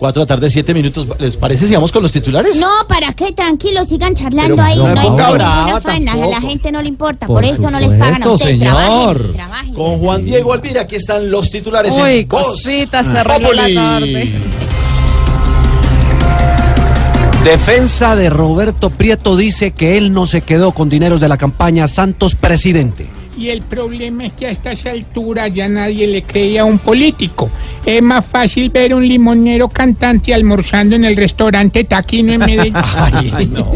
Cuatro de la tarde, siete minutos. ¿Les parece si vamos con los titulares? No, ¿para qué? Tranquilos, sigan charlando Pero ahí. no hay brava faena, a la gente no le importa. Por Por, eso no les pagan a ustedes. señor. Trabajen, trabajen. Con Juan Diego Alvira, aquí están los titulares Uy, en Voz cosita, se arregló la tarde. Defensa de Roberto Prieto dice que él no se quedó con dineros de la campaña Santos presidente. Y el problema es que a estas alturas ya nadie le creía a un político. Es más fácil ver un limonero cantante almorzando en el restaurante Taquino en Medellín. Ay, no.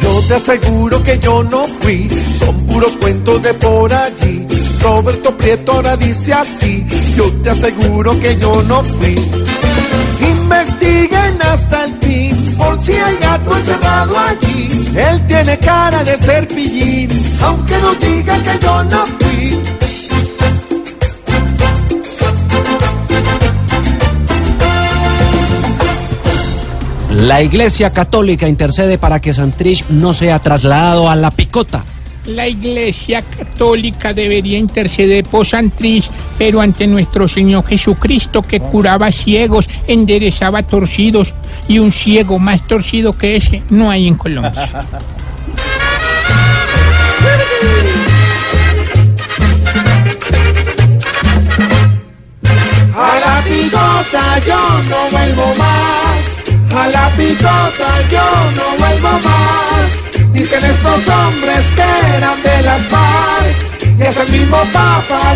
Yo te aseguro que yo no fui, son puros cuentos de por allí. Roberto Prieto ahora dice así, yo te aseguro que yo no fui. Encerrado allí. Él tiene cara de ser pillín, aunque nos diga que yo no fui. La Iglesia Católica intercede para que Santrich no sea trasladado a la picota. La Iglesia Católica debería interceder por Santrich, pero ante nuestro Señor Jesucristo que curaba ciegos, enderezaba torcidos, y un ciego más torcido que ese no hay en Colombia. A la picota yo no vuelvo más. A la picota yo no vuelvo más. Dicen estos hombres que eran de ese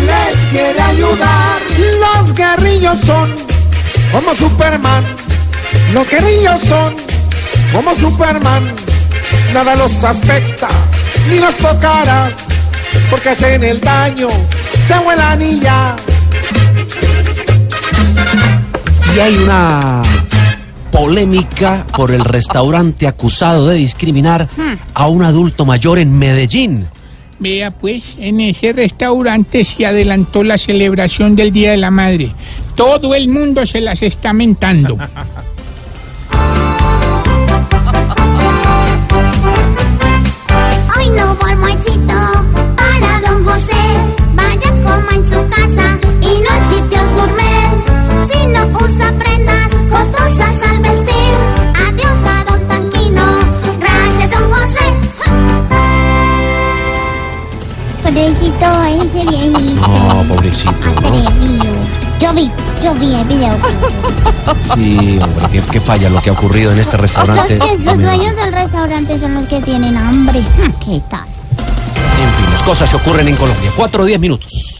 les quiere ayudar. Los guerrillos son como Superman. Los guerrillos son como Superman. Nada los afecta ni los tocará. Porque hacen el daño, se vuelan y ya. Y hay una polémica por el restaurante acusado de discriminar a un adulto mayor en Medellín. Vea pues, en ese restaurante se adelantó la celebración del Día de la Madre. Todo el mundo se las está mentando. Pobrecito, ese viejito. No, pobrecito, ¿no? Atrevido. Yo vi, yo vi el video. Sí, hombre, qué, qué falla lo que ha ocurrido en este Los, restaurante. que, los dueños del restaurante son los que tienen hambre. ¿Qué tal? En fin, las cosas que ocurren en Colombia. Cuatro o diez minutos.